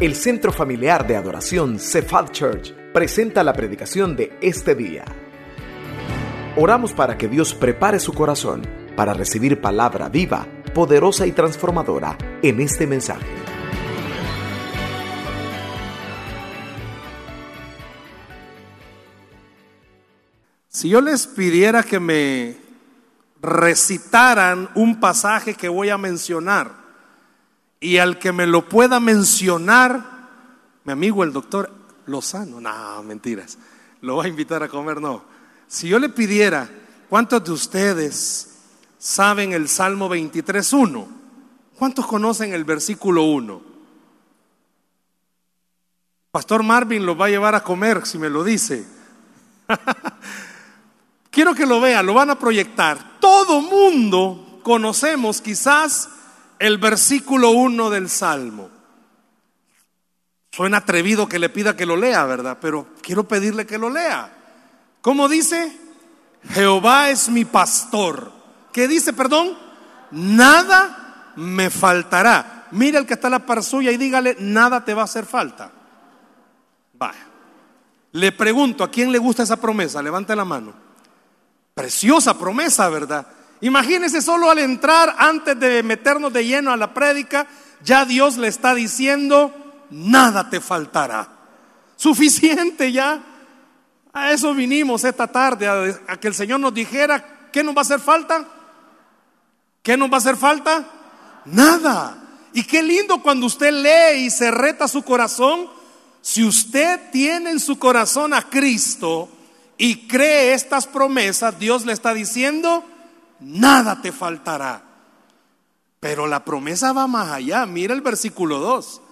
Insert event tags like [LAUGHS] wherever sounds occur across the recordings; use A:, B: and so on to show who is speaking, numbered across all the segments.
A: El Centro Familiar de Adoración Cephal Church presenta la predicación de este día. Oramos para que Dios prepare su corazón para recibir palabra viva, poderosa y transformadora en este mensaje.
B: Si yo les pidiera que me recitaran un pasaje que voy a mencionar y al que me lo pueda mencionar, mi amigo el doctor Lozano, no, mentiras, lo va a invitar a comer, no. Si yo le pidiera, ¿cuántos de ustedes saben el Salmo 23.1? ¿Cuántos conocen el versículo 1? Pastor Marvin lo va a llevar a comer si me lo dice. [LAUGHS] Quiero que lo vean, lo van a proyectar. Todo mundo conocemos quizás el versículo 1 del Salmo. Suena atrevido que le pida que lo lea, ¿verdad? Pero quiero pedirle que lo lea. ¿Cómo dice? Jehová es mi pastor. ¿Qué dice, perdón? Nada me faltará. Mira el que está a la par suya y dígale, nada te va a hacer falta. Vaya. Le pregunto, ¿a quién le gusta esa promesa? Levante la mano. Preciosa promesa, ¿verdad? Imagínese solo al entrar, antes de meternos de lleno a la prédica, ya Dios le está diciendo, nada te faltará. [LAUGHS] Suficiente ya. A eso vinimos esta tarde, a, que el Señor nos dijera, ¿qué nos va a hacer falta? ¿Qué nos va a hacer falta? Nada. Y qué lindo cuando usted lee y se reta su corazón. Si usted tiene en su corazón a Cristo y cree estas promesas, Dios le está diciendo, nada te faltará. Pero la promesa va más allá. Mira el versículo 2.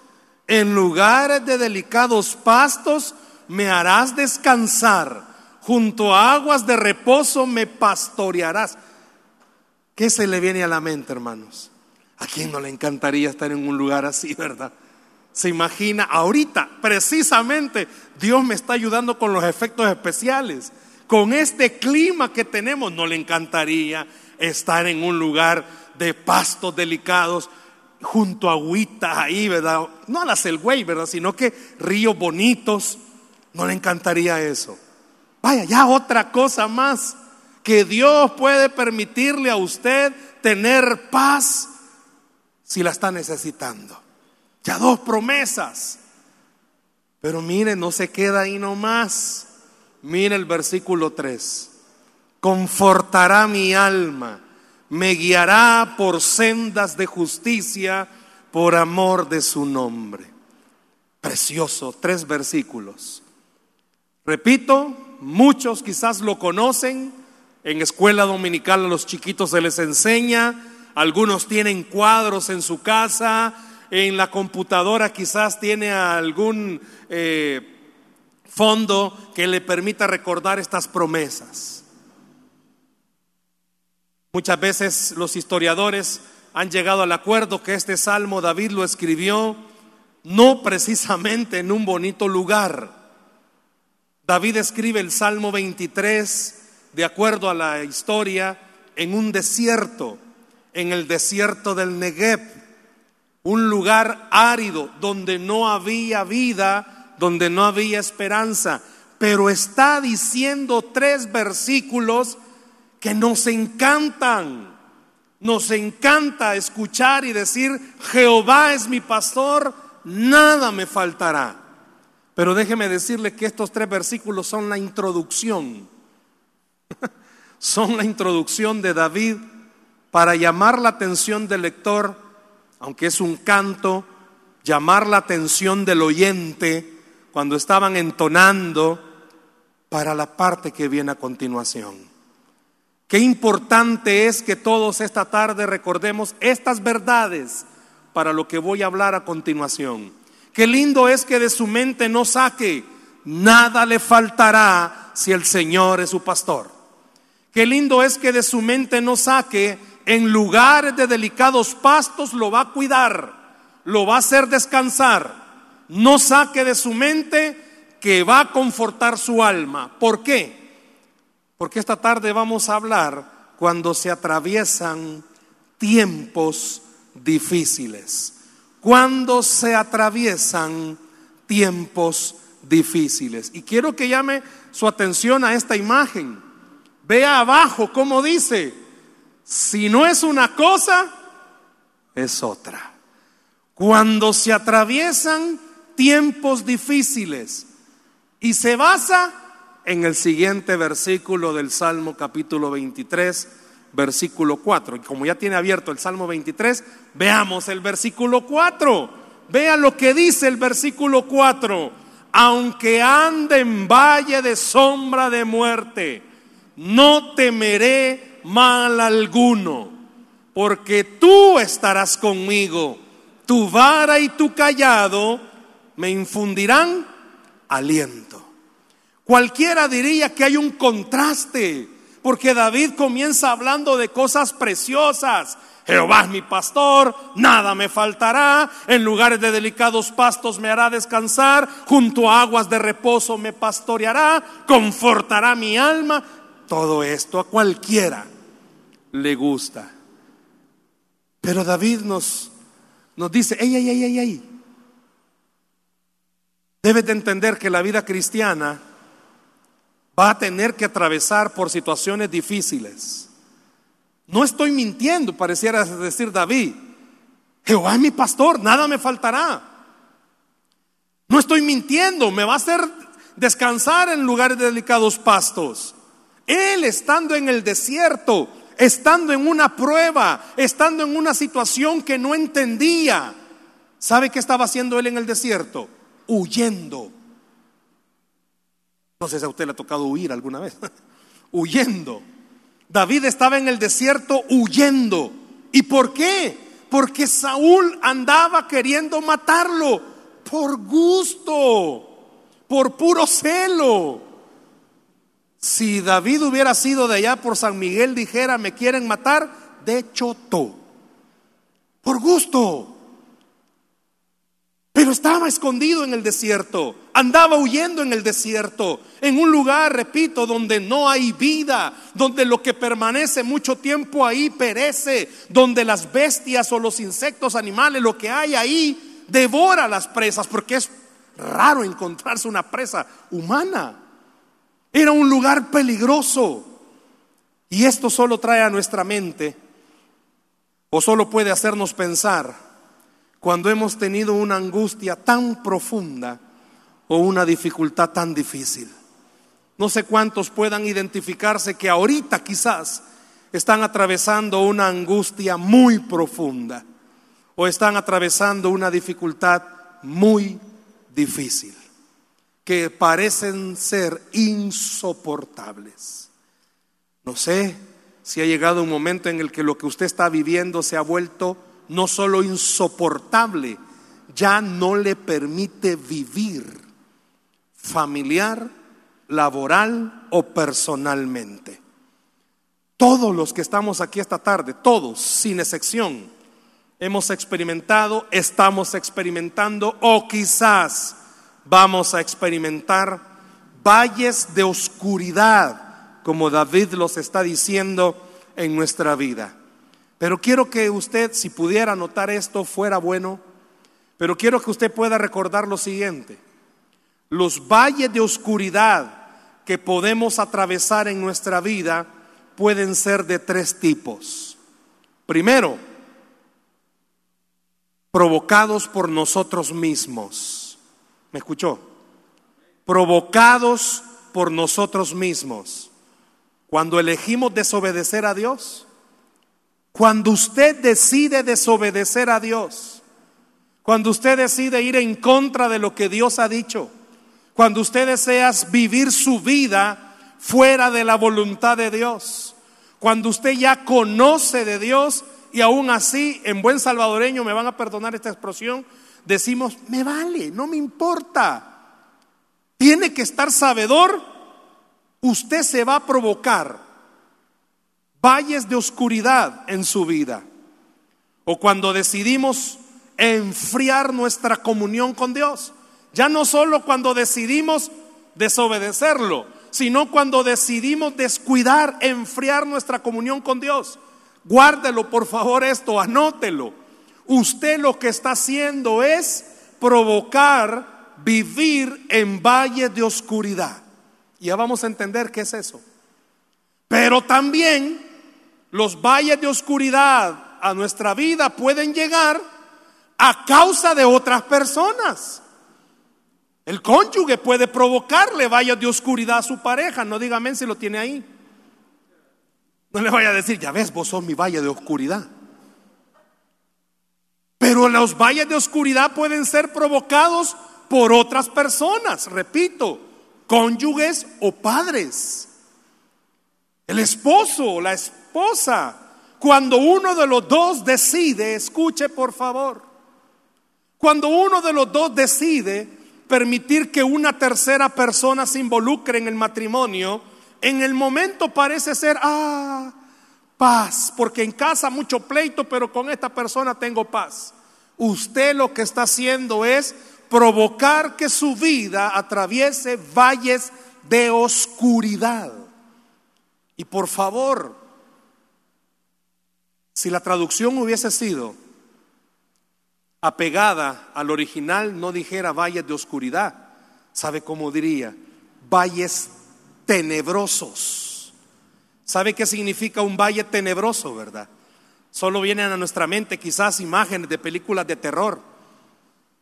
B: En lugares de delicados pastos me harás descansar. Junto a aguas de reposo me pastorearás. ¿Qué se le viene a la mente, hermanos? ¿A quién no le encantaría estar en un lugar así, verdad? Se imagina, ahorita, precisamente, Dios me está ayudando con los efectos especiales con este clima que tenemos, ¿no le encantaría estar en un lugar de pastos delicados, junto a agüitas ahí, ¿verdad? No a la güey, ¿verdad? Sino que ríos bonitos. ¿No le encantaría eso? Vaya, ya otra cosa más, que Dios puede permitirle a usted tener paz si la está necesitando. Ya dos promesas. Pero mire, no se queda ahí nomás. Mira el versículo 3. Confortará mi alma, me guiará por sendas de justicia por amor de su nombre. Precioso, tres versículos. Repito, muchos quizás lo conocen. En escuela dominical a los chiquitos se les enseña. Algunos tienen cuadros en su casa. En la computadora quizás tiene algún... Eh, fondo que le permita recordar estas promesas. Muchas veces los historiadores han llegado al acuerdo que este salmo David lo escribió no precisamente en un bonito lugar. David escribe el Salmo 23, de acuerdo a la historia, en un desierto, en el desierto del Negev, un lugar árido donde no había vida donde no había esperanza, pero está diciendo tres versículos que nos encantan. Nos encanta escuchar y decir, Jehová es mi pastor, nada me faltará. Pero déjeme decirle que estos tres versículos son la introducción. [LAUGHS] son la introducción de David para llamar la atención del lector, aunque es un canto, llamar la atención del oyente cuando estaban entonando para la parte que viene a continuación. Qué importante es que todos esta tarde recordemos estas verdades para lo que voy a hablar a continuación. Qué lindo es que de su mente no saque, nada le faltará si el Señor es su pastor. Qué lindo es que de su mente no saque, en lugares de delicados pastos lo va a cuidar, lo va a hacer descansar no saque de su mente que va a confortar su alma. ¿Por qué? Porque esta tarde vamos a hablar cuando se atraviesan tiempos difíciles, cuando se atraviesan tiempos difíciles. Y quiero que llame su atención a esta imagen. Vea abajo cómo dice, si no es una cosa, es otra. Cuando se atraviesan tiempos difíciles y se basa en el siguiente versículo del Salmo capítulo 23, versículo 4. Y como ya tiene abierto el Salmo 23, veamos el versículo 4. Vea lo que dice el versículo 4. Aunque ande en valle de sombra de muerte, no temeré mal alguno, porque tú estarás conmigo. Tu vara y tu callado me infundirán aliento. Cualquiera diría que hay un contraste porque David comienza hablando de cosas preciosas. Jehová es mi pastor, nada me faltará, en lugares de delicados pastos me hará descansar, junto a aguas de reposo me pastoreará, confortará mi alma. Todo esto a cualquiera le gusta. Pero David nos, nos dice, ey, ey, ey, ey, ey. Debes de entender que la vida cristiana va a tener que atravesar por situaciones difíciles. No estoy mintiendo, pareciera decir David. Jehová es mi pastor, nada me faltará. No estoy mintiendo, me va a hacer descansar en lugares de delicados pastos. Él estando en el desierto, estando en una prueba, estando en una situación que no entendía. ¿Sabe qué estaba haciendo él en el desierto? Huyendo no sé si a usted le ha tocado huir alguna vez. [LAUGHS] huyendo. David estaba en el desierto huyendo. ¿Y por qué? Porque Saúl andaba queriendo matarlo por gusto, por puro celo. Si David hubiera sido de allá por San Miguel, dijera, me quieren matar, de choto, por gusto. Pero estaba escondido en el desierto, andaba huyendo en el desierto, en un lugar, repito, donde no hay vida, donde lo que permanece mucho tiempo ahí perece, donde las bestias o los insectos, animales, lo que hay ahí, devora las presas, porque es raro encontrarse una presa humana. Era un lugar peligroso. Y esto solo trae a nuestra mente, o solo puede hacernos pensar, cuando hemos tenido una angustia tan profunda o una dificultad tan difícil. No sé cuántos puedan identificarse que ahorita quizás están atravesando una angustia muy profunda o están atravesando una dificultad muy difícil, que parecen ser insoportables. No sé si ha llegado un momento en el que lo que usted está viviendo se ha vuelto no solo insoportable, ya no le permite vivir familiar, laboral o personalmente. Todos los que estamos aquí esta tarde, todos, sin excepción, hemos experimentado, estamos experimentando o quizás vamos a experimentar valles de oscuridad, como David los está diciendo en nuestra vida. Pero quiero que usted, si pudiera notar esto, fuera bueno, pero quiero que usted pueda recordar lo siguiente. Los valles de oscuridad que podemos atravesar en nuestra vida pueden ser de tres tipos. Primero, provocados por nosotros mismos. ¿Me escuchó? Provocados por nosotros mismos. Cuando elegimos desobedecer a Dios, cuando usted decide desobedecer a Dios, cuando usted decide ir en contra de lo que Dios ha dicho, cuando usted desea vivir su vida fuera de la voluntad de Dios, cuando usted ya conoce de Dios y aún así, en buen salvadoreño, me van a perdonar esta expresión, decimos, me vale, no me importa. Tiene que estar sabedor, usted se va a provocar valles de oscuridad en su vida. O cuando decidimos enfriar nuestra comunión con Dios. Ya no solo cuando decidimos desobedecerlo, sino cuando decidimos descuidar, enfriar nuestra comunión con Dios. Guárdelo, por favor, esto, anótelo. Usted lo que está haciendo es provocar vivir en valles de oscuridad. Ya vamos a entender qué es eso. Pero también los valles de oscuridad a nuestra vida pueden llegar a causa de otras personas. El cónyuge puede provocarle valles de oscuridad a su pareja. No dígame si lo tiene ahí. No le vaya a decir, ya ves, vos sos mi valle de oscuridad. Pero los valles de oscuridad pueden ser provocados por otras personas, repito, cónyuges o padres. El esposo o la esposa, cuando uno de los dos decide, escuche por favor, cuando uno de los dos decide permitir que una tercera persona se involucre en el matrimonio, en el momento parece ser, ah, paz, porque en casa mucho pleito, pero con esta persona tengo paz. Usted lo que está haciendo es provocar que su vida atraviese valles de oscuridad. Y por favor, si la traducción hubiese sido apegada al original, no dijera valles de oscuridad. ¿Sabe cómo diría? Valles tenebrosos. ¿Sabe qué significa un valle tenebroso, verdad? Solo vienen a nuestra mente quizás imágenes de películas de terror.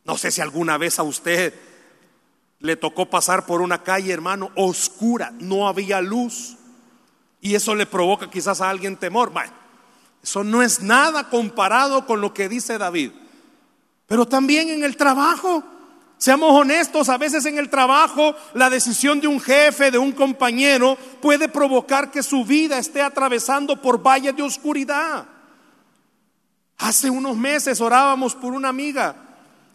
B: No sé si alguna vez a usted le tocó pasar por una calle, hermano, oscura, no había luz. Y eso le provoca quizás a alguien temor. Bueno, eso no es nada comparado con lo que dice David. Pero también en el trabajo, seamos honestos, a veces en el trabajo la decisión de un jefe, de un compañero, puede provocar que su vida esté atravesando por valles de oscuridad. Hace unos meses orábamos por una amiga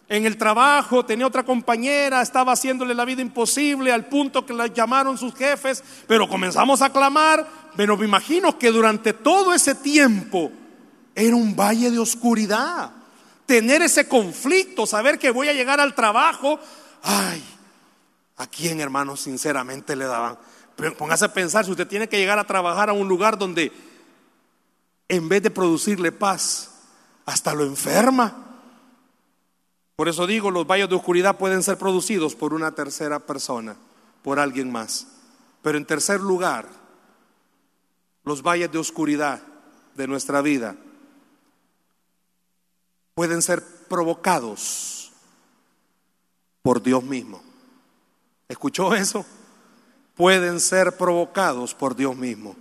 B: en el trabajo, tenía otra compañera, estaba haciéndole la vida imposible al punto que la llamaron sus jefes, pero comenzamos a clamar, pero me imagino que durante todo ese tiempo era un valle de oscuridad. Tener ese conflicto, saber que voy a llegar al trabajo, ay, ¿a quién hermano sinceramente le daban? Póngase a pensar, si usted tiene que llegar a trabajar a un lugar donde en vez de producirle paz, hasta lo enferma. Por eso digo, los valles de oscuridad pueden ser producidos por una tercera persona, por alguien más. Pero en tercer lugar, los valles de oscuridad de nuestra vida pueden ser provocados por Dios mismo. ¿Escuchó eso? Pueden ser provocados por Dios mismo.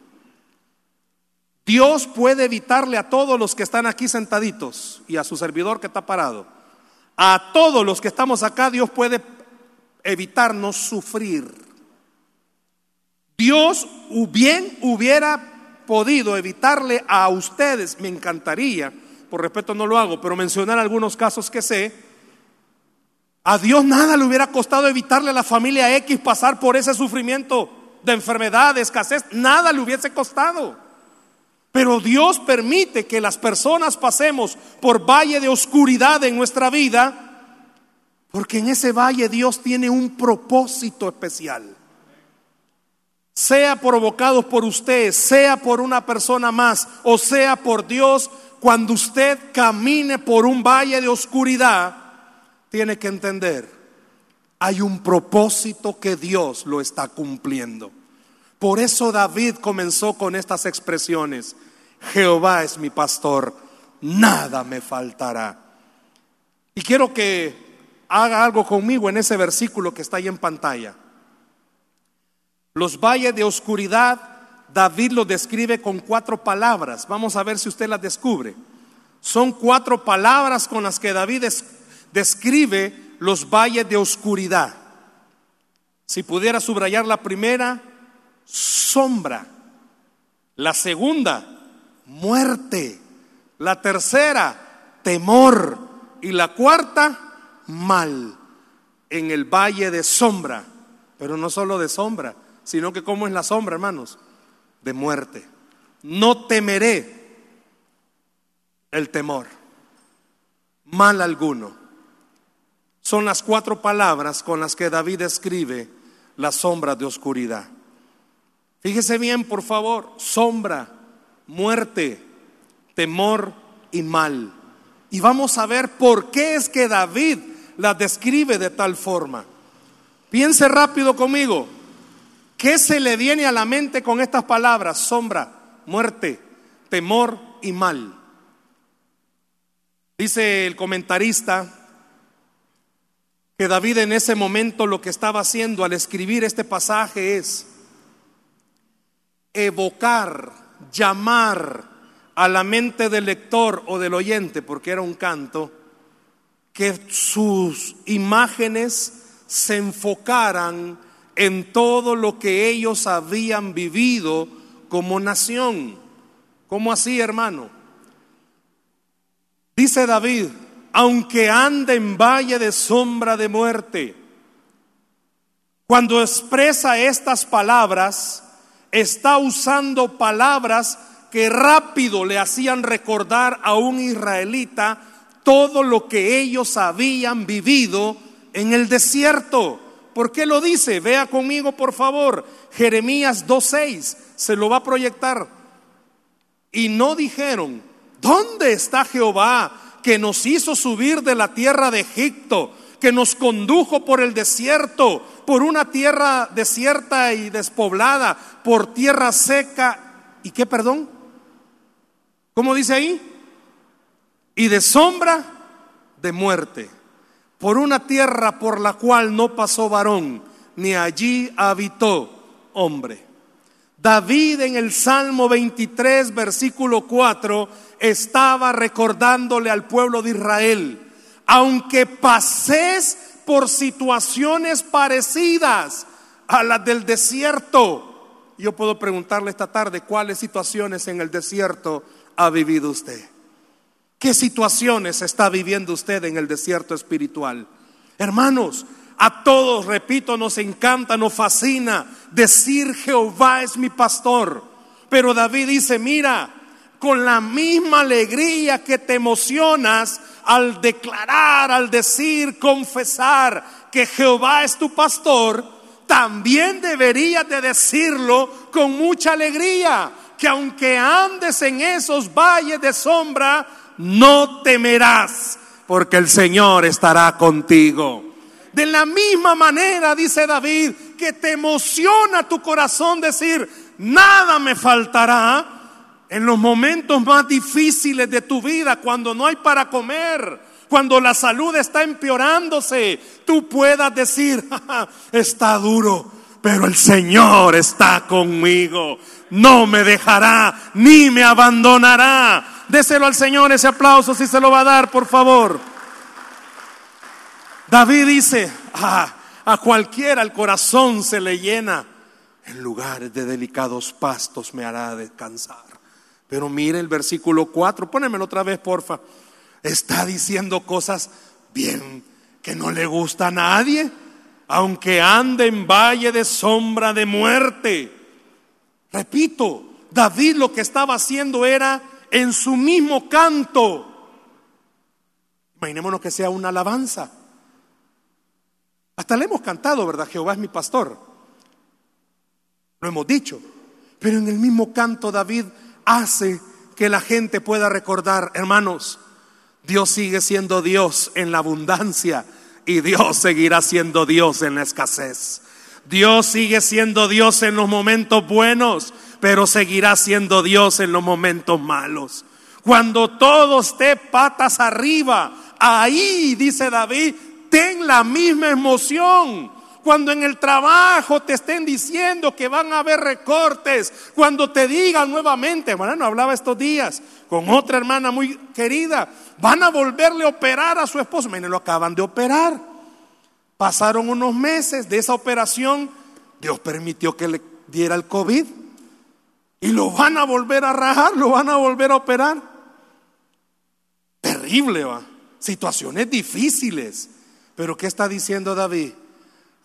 B: Dios puede evitarle a todos los que están aquí sentaditos y a su servidor que está parado. A todos los que estamos acá, Dios puede evitarnos sufrir. Dios bien hubiera podido evitarle a ustedes, me encantaría, por respeto no lo hago, pero mencionar algunos casos que sé. A Dios nada le hubiera costado evitarle a la familia X pasar por ese sufrimiento de enfermedad, de escasez, nada le hubiese costado. Pero Dios permite que las personas pasemos por valle de oscuridad en nuestra vida, porque en ese valle Dios tiene un propósito especial. Sea provocado por usted, sea por una persona más, o sea por Dios, cuando usted camine por un valle de oscuridad, tiene que entender, hay un propósito que Dios lo está cumpliendo. Por eso David comenzó con estas expresiones. Jehová es mi pastor, nada me faltará. Y quiero que haga algo conmigo en ese versículo que está ahí en pantalla. Los valles de oscuridad, David lo describe con cuatro palabras. Vamos a ver si usted las descubre. Son cuatro palabras con las que David describe los valles de oscuridad. Si pudiera subrayar la primera, sombra. La segunda, muerte. La tercera, temor. Y la cuarta, mal. En el valle de sombra. Pero no solo de sombra, sino que como es la sombra, hermanos, de muerte. No temeré el temor. Mal alguno. Son las cuatro palabras con las que David escribe la sombra de oscuridad. Fíjese bien, por favor, sombra, muerte, temor y mal. Y vamos a ver por qué es que David las describe de tal forma. Piense rápido conmigo. ¿Qué se le viene a la mente con estas palabras? Sombra, muerte, temor y mal. Dice el comentarista que David en ese momento lo que estaba haciendo al escribir este pasaje es evocar, llamar a la mente del lector o del oyente, porque era un canto, que sus imágenes se enfocaran en todo lo que ellos habían vivido como nación. ¿Cómo así, hermano? Dice David, aunque ande en valle de sombra de muerte, cuando expresa estas palabras, está usando palabras que rápido le hacían recordar a un israelita todo lo que ellos habían vivido en el desierto. ¿Por qué lo dice? Vea conmigo, por favor. Jeremías 2.6 se lo va a proyectar. Y no dijeron, ¿dónde está Jehová que nos hizo subir de la tierra de Egipto, que nos condujo por el desierto, por una tierra desierta y despoblada, por tierra seca? ¿Y qué, perdón? ¿Cómo dice ahí? Y de sombra de muerte por una tierra por la cual no pasó varón, ni allí habitó hombre. David en el Salmo 23, versículo 4, estaba recordándole al pueblo de Israel, aunque pases por situaciones parecidas a las del desierto, yo puedo preguntarle esta tarde cuáles situaciones en el desierto ha vivido usted. ¿Qué situaciones está viviendo usted en el desierto espiritual? Hermanos, a todos, repito, nos encanta, nos fascina decir Jehová es mi pastor. Pero David dice, mira, con la misma alegría que te emocionas al declarar, al decir, confesar que Jehová es tu pastor, también deberías de decirlo con mucha alegría, que aunque andes en esos valles de sombra, no temerás, porque el Señor estará contigo. De la misma manera, dice David, que te emociona tu corazón decir, nada me faltará en los momentos más difíciles de tu vida, cuando no hay para comer, cuando la salud está empeorándose, tú puedas decir, está duro, pero el Señor está conmigo, no me dejará ni me abandonará. Déselo al Señor ese aplauso si se lo va a dar, por favor. David dice, ah, a cualquiera el corazón se le llena. En lugares de delicados pastos me hará descansar. Pero mire el versículo 4, pónemelo otra vez, porfa. Está diciendo cosas bien que no le gusta a nadie, aunque ande en valle de sombra de muerte. Repito, David lo que estaba haciendo era en su mismo canto. Imaginémonos que sea una alabanza. Hasta le hemos cantado, ¿verdad? Jehová es mi pastor. Lo hemos dicho. Pero en el mismo canto David hace que la gente pueda recordar, hermanos, Dios sigue siendo Dios en la abundancia y Dios seguirá siendo Dios en la escasez. Dios sigue siendo Dios en los momentos buenos pero seguirá siendo Dios en los momentos malos. Cuando todo esté patas arriba, ahí, dice David, ten la misma emoción. Cuando en el trabajo te estén diciendo que van a haber recortes, cuando te digan nuevamente, bueno, hablaba estos días con otra hermana muy querida, van a volverle a operar a su esposo. Miren, lo acaban de operar. Pasaron unos meses de esa operación, Dios permitió que le diera el COVID. Y lo van a volver a rajar, lo van a volver a operar. Terrible, va. Situaciones difíciles. Pero ¿qué está diciendo David?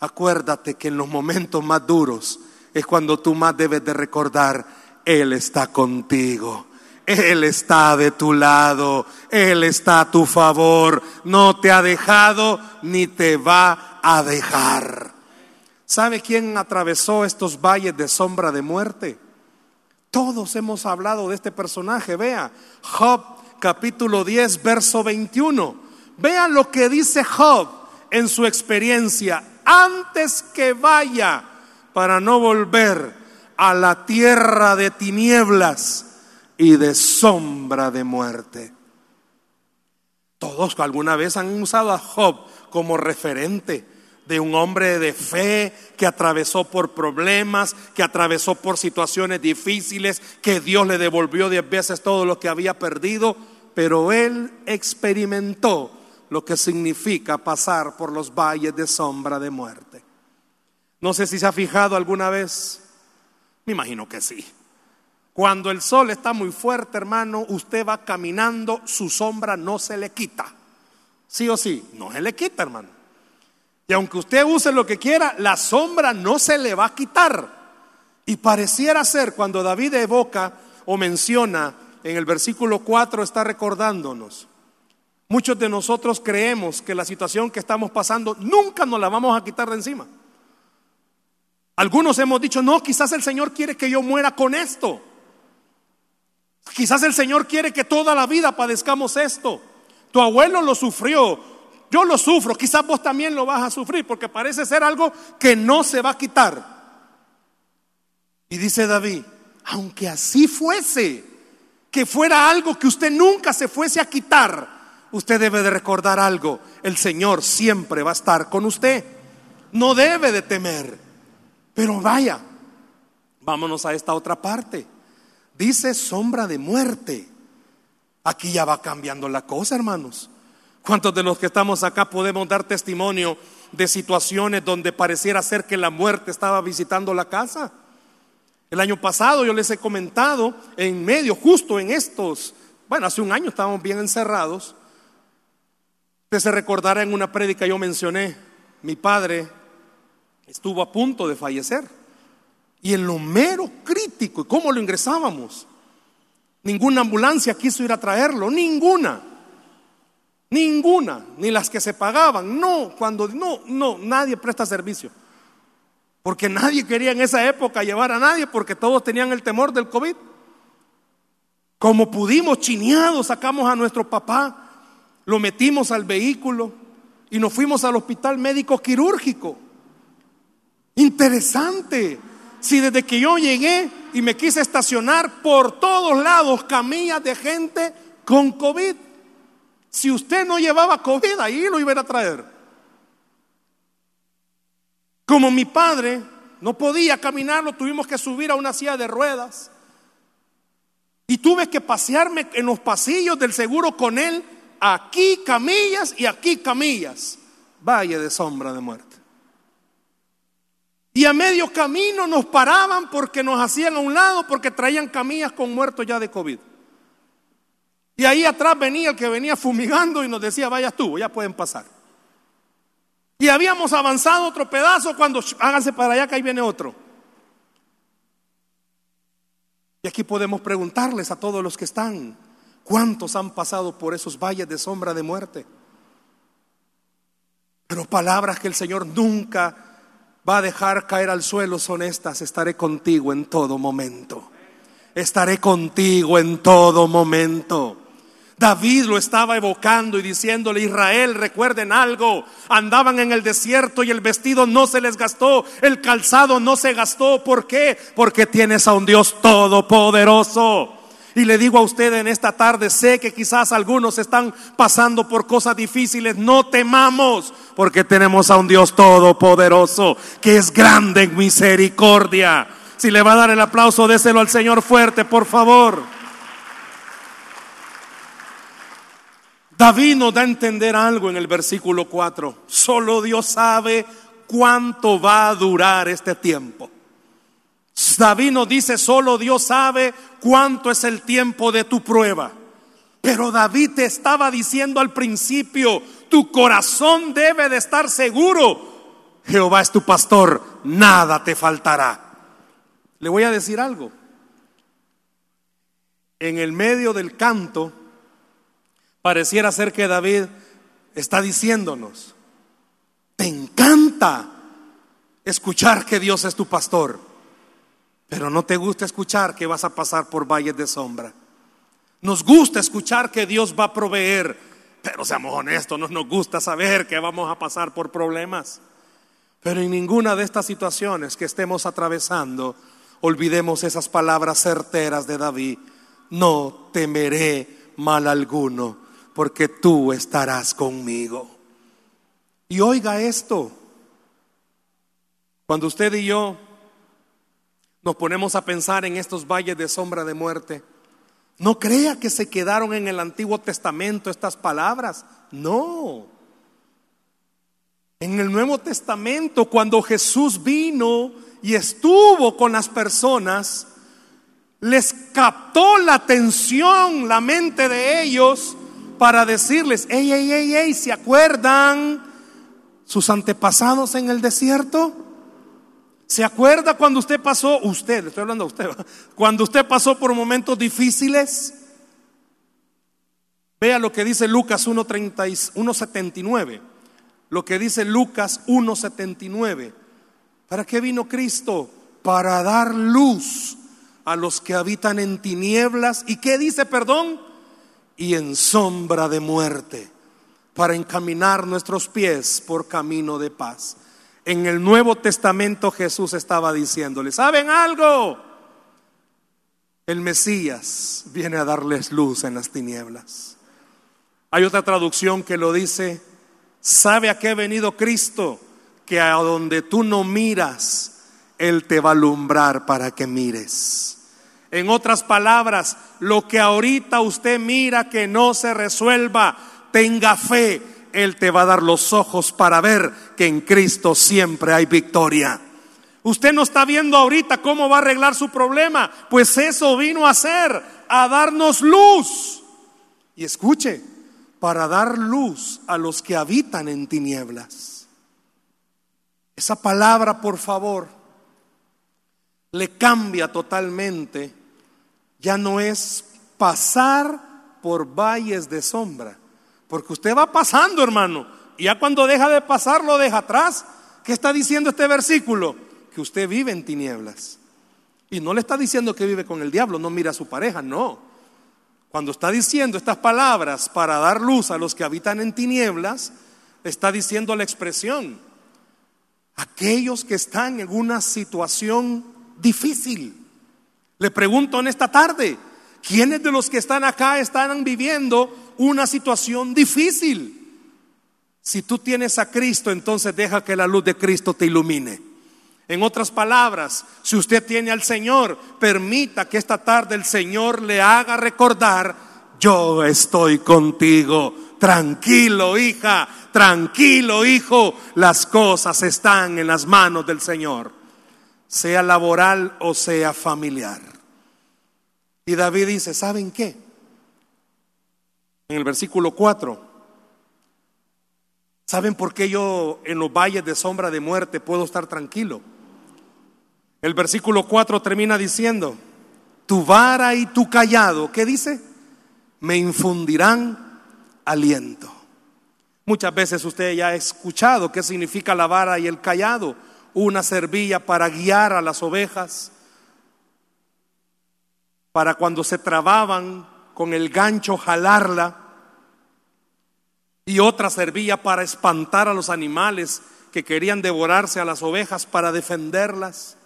B: Acuérdate que en los momentos más duros es cuando tú más debes de recordar, Él está contigo. Él está de tu lado, Él está a tu favor, no te ha dejado ni te va a dejar. ¿Sabe quién atravesó estos valles de sombra de muerte? Todos hemos hablado de este personaje. Vea, Job capítulo 10, verso 21. Vean lo que dice Job en su experiencia antes que vaya para no volver a la tierra de tinieblas y de sombra de muerte. Todos alguna vez han usado a Job como referente de un hombre de fe que atravesó por problemas, que atravesó por situaciones difíciles, que Dios le devolvió diez veces todo lo que había perdido, pero él experimentó lo que significa pasar por los valles de sombra de muerte. No sé si se ha fijado alguna vez, me imagino que sí. Cuando el sol está muy fuerte, hermano, usted va caminando, su sombra no se le quita. Sí o sí, no se le quita, hermano. Y aunque usted use lo que quiera, la sombra no se le va a quitar. Y pareciera ser cuando David evoca o menciona en el versículo 4 está recordándonos. Muchos de nosotros creemos que la situación que estamos pasando nunca nos la vamos a quitar de encima. Algunos hemos dicho, no, quizás el Señor quiere que yo muera con esto. Quizás el Señor quiere que toda la vida padezcamos esto. Tu abuelo lo sufrió, yo lo sufro, quizás vos también lo vas a sufrir porque parece ser algo que no se va a quitar. Y dice David, aunque así fuese, que fuera algo que usted nunca se fuese a quitar, usted debe de recordar algo, el Señor siempre va a estar con usted. No debe de temer. Pero vaya, vámonos a esta otra parte. Dice sombra de muerte. Aquí ya va cambiando la cosa, hermanos. ¿Cuántos de los que estamos acá podemos dar testimonio de situaciones donde pareciera ser que la muerte estaba visitando la casa? El año pasado yo les he comentado, en medio, justo en estos, bueno, hace un año estábamos bien encerrados. Usted se recordará en una prédica yo mencioné, mi padre estuvo a punto de fallecer. Y en lo mero crítico, ¿y cómo lo ingresábamos? Ninguna ambulancia quiso ir a traerlo, ninguna. Ninguna, ni las que se pagaban. No, cuando no, no, nadie presta servicio. Porque nadie quería en esa época llevar a nadie porque todos tenían el temor del COVID. Como pudimos, chineados, sacamos a nuestro papá, lo metimos al vehículo y nos fuimos al hospital médico quirúrgico. Interesante. Si desde que yo llegué y me quise estacionar por todos lados camillas de gente con COVID. Si usted no llevaba COVID, ahí lo iba a traer. Como mi padre no podía caminar, lo tuvimos que subir a una silla de ruedas. Y tuve que pasearme en los pasillos del seguro con él, aquí camillas y aquí camillas. Valle de sombra de muerte. Y a medio camino nos paraban porque nos hacían a un lado, porque traían camillas con muertos ya de COVID. Y ahí atrás venía el que venía fumigando y nos decía, vayas tú, ya pueden pasar. Y habíamos avanzado otro pedazo cuando háganse para allá que ahí viene otro. Y aquí podemos preguntarles a todos los que están, ¿cuántos han pasado por esos valles de sombra de muerte? Pero palabras que el Señor nunca va a dejar caer al suelo son estas, estaré contigo en todo momento. Estaré contigo en todo momento. David lo estaba evocando y diciéndole, Israel, recuerden algo, andaban en el desierto y el vestido no se les gastó, el calzado no se gastó. ¿Por qué? Porque tienes a un Dios todopoderoso. Y le digo a usted en esta tarde, sé que quizás algunos están pasando por cosas difíciles, no temamos, porque tenemos a un Dios todopoderoso, que es grande en misericordia. Si le va a dar el aplauso, déselo al Señor fuerte, por favor. David nos da a entender algo en el versículo 4. Solo Dios sabe cuánto va a durar este tiempo. David nos dice, solo Dios sabe cuánto es el tiempo de tu prueba. Pero David te estaba diciendo al principio, tu corazón debe de estar seguro. Jehová es tu pastor, nada te faltará. Le voy a decir algo. En el medio del canto, pareciera ser que David está diciéndonos, te encanta escuchar que Dios es tu pastor, pero no te gusta escuchar que vas a pasar por valles de sombra. Nos gusta escuchar que Dios va a proveer, pero seamos honestos, no nos gusta saber que vamos a pasar por problemas. Pero en ninguna de estas situaciones que estemos atravesando, olvidemos esas palabras certeras de David. No temeré mal alguno, porque tú estarás conmigo. Y oiga esto, cuando usted y yo nos ponemos a pensar en estos valles de sombra de muerte, no crea que se quedaron en el Antiguo Testamento estas palabras, no. En el Nuevo Testamento, cuando Jesús vino y estuvo con las personas, les captó la atención, la mente de ellos, para decirles, ey, ey, ey, ey, ¿se acuerdan sus antepasados en el desierto? ¿Se acuerda cuando usted pasó, usted, estoy hablando a usted, cuando usted pasó por momentos difíciles? Vea lo que dice Lucas 1.79, lo que dice Lucas 1.79. ¿Para qué vino Cristo? Para dar luz a los que habitan en tinieblas. ¿Y qué dice, perdón? Y en sombra de muerte, para encaminar nuestros pies por camino de paz. En el Nuevo Testamento Jesús estaba diciéndole, ¿saben algo? El Mesías viene a darles luz en las tinieblas. Hay otra traducción que lo dice, ¿sabe a qué ha venido Cristo? Que a donde tú no miras, Él te va a alumbrar para que mires. En otras palabras, lo que ahorita usted mira que no se resuelva, tenga fe, Él te va a dar los ojos para ver que en Cristo siempre hay victoria. Usted no está viendo ahorita cómo va a arreglar su problema, pues eso vino a hacer, a darnos luz. Y escuche, para dar luz a los que habitan en tinieblas. Esa palabra, por favor, le cambia totalmente. Ya no es pasar por valles de sombra, porque usted va pasando, hermano, y ya cuando deja de pasar, lo deja atrás. ¿Qué está diciendo este versículo? Que usted vive en tinieblas. Y no le está diciendo que vive con el diablo, no mira a su pareja, no. Cuando está diciendo estas palabras para dar luz a los que habitan en tinieblas, está diciendo la expresión, aquellos que están en una situación difícil. Le pregunto en esta tarde, ¿quiénes de los que están acá están viviendo una situación difícil? Si tú tienes a Cristo, entonces deja que la luz de Cristo te ilumine. En otras palabras, si usted tiene al Señor, permita que esta tarde el Señor le haga recordar, yo estoy contigo. Tranquilo, hija, tranquilo, hijo, las cosas están en las manos del Señor, sea laboral o sea familiar. Y David dice, ¿saben qué? En el versículo 4, ¿Saben por qué yo en los valles de sombra de muerte puedo estar tranquilo? El versículo 4 termina diciendo, tu vara y tu callado, ¿qué dice? Me infundirán aliento. Muchas veces usted ya ha escuchado qué significa la vara y el callado. Una servilla para guiar a las ovejas, para cuando se trababan con el gancho jalarla y otra servía para espantar a los animales que querían devorarse a las ovejas para defenderlas.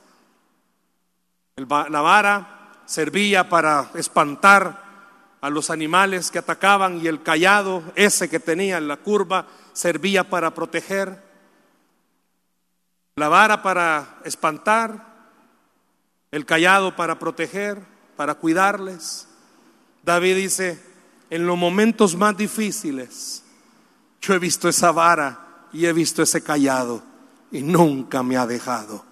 B: La vara servía para espantar a los animales que atacaban y el callado, ese que tenía en la curva, servía para proteger. La vara para espantar, el callado para proteger, para cuidarles. David dice, en los momentos más difíciles, yo he visto esa vara y he visto ese callado y nunca me ha dejado.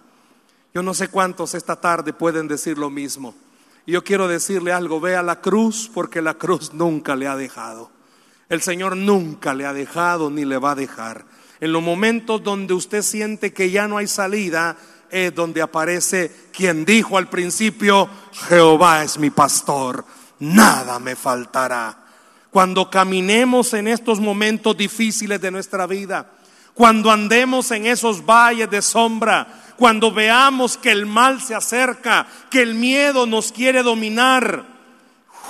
B: Yo no sé cuántos esta tarde pueden decir lo mismo. Yo quiero decirle algo, vea la cruz porque la cruz nunca le ha dejado. El Señor nunca le ha dejado ni le va a dejar. En los momentos donde usted siente que ya no hay salida, es donde aparece quien dijo al principio, Jehová es mi pastor, nada me faltará cuando caminemos en estos momentos difíciles de nuestra vida, cuando andemos en esos valles de sombra, cuando veamos que el mal se acerca, que el miedo nos quiere dominar,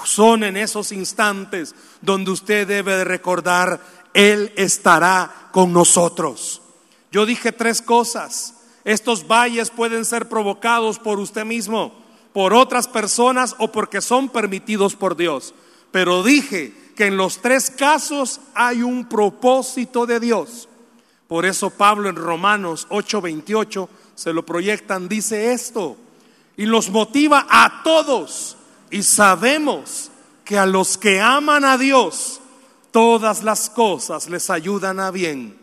B: son en esos instantes donde usted debe de recordar, Él estará con nosotros. Yo dije tres cosas. Estos valles pueden ser provocados por usted mismo, por otras personas o porque son permitidos por Dios. Pero dije que en los tres casos hay un propósito de Dios. Por eso Pablo en Romanos 8:28 se lo proyectan, dice esto, y los motiva a todos. Y sabemos que a los que aman a Dios, todas las cosas les ayudan a bien.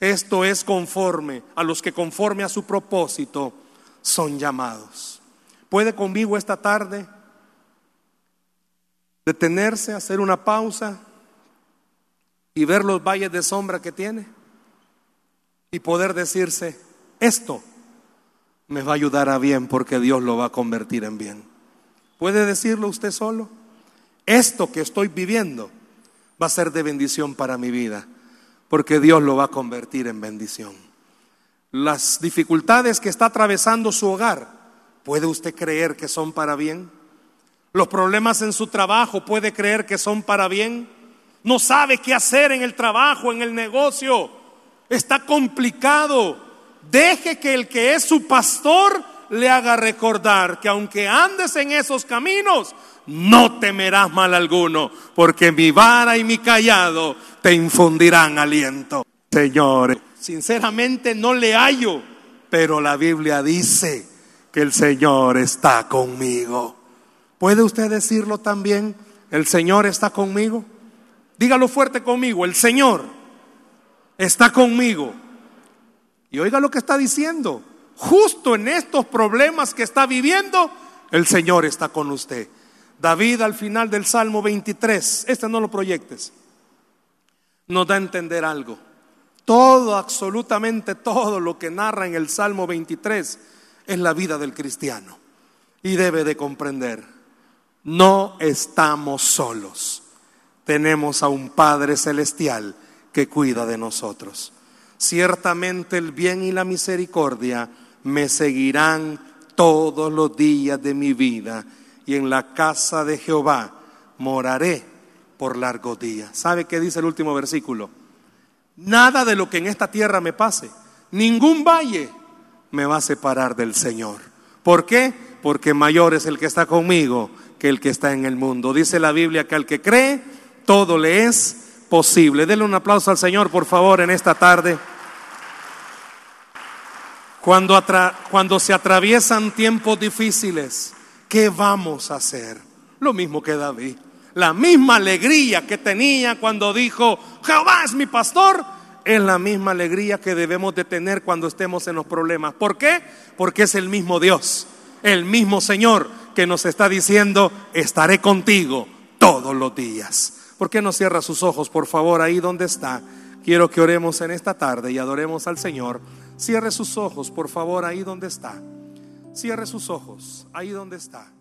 B: Esto es conforme a los que conforme a su propósito son llamados. ¿Puede conmigo esta tarde detenerse, hacer una pausa y ver los valles de sombra que tiene? Y poder decirse, esto me va a ayudar a bien porque Dios lo va a convertir en bien. ¿Puede decirlo usted solo? Esto que estoy viviendo va a ser de bendición para mi vida porque Dios lo va a convertir en bendición. Las dificultades que está atravesando su hogar, ¿puede usted creer que son para bien? Los problemas en su trabajo, ¿puede creer que son para bien? No sabe qué hacer en el trabajo, en el negocio. Está complicado Deje que el que es su pastor le haga recordar que aunque andes en esos caminos, no temerás mal alguno, porque mi vara y mi callado te infundirán aliento. Señor, sinceramente no le hallo, pero la Biblia dice que el Señor está conmigo. ¿Puede usted decirlo también? ¿El Señor está conmigo? Dígalo fuerte conmigo, el Señor está conmigo. Y oiga lo que está diciendo. Justo en estos problemas que está viviendo, el Señor está con usted. David al final del Salmo 23, este no lo proyectes, nos da a entender algo. Todo, absolutamente todo lo que narra en el Salmo 23 es la vida del cristiano. Y debe de comprender, no estamos solos. Tenemos a un Padre Celestial que cuida de nosotros ciertamente el bien y la misericordia me seguirán todos los días de mi vida y en la casa de Jehová moraré por largos días. ¿Sabe qué dice el último versículo? Nada de lo que en esta tierra me pase, ningún valle me va a separar del Señor. ¿Por qué? Porque mayor es el que está conmigo que el que está en el mundo. Dice la Biblia que al que cree, todo le es posible. Denle un aplauso al Señor, por favor, en esta tarde. Cuando, cuando se atraviesan tiempos difíciles, ¿qué vamos a hacer? Lo mismo que David. La misma alegría que tenía cuando dijo, Jehová es mi pastor, es la misma alegría que debemos de tener cuando estemos en los problemas. ¿Por qué? Porque es el mismo Dios, el mismo Señor que nos está diciendo, estaré contigo todos los días. ¿Por qué no cierra sus ojos, por favor, ahí donde está? Quiero que oremos en esta tarde y adoremos al Señor. Cierre sus ojos, por favor, ahí donde está. Cierre sus ojos, ahí donde está.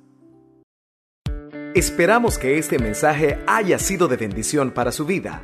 A: Esperamos que este mensaje haya sido de bendición para su vida.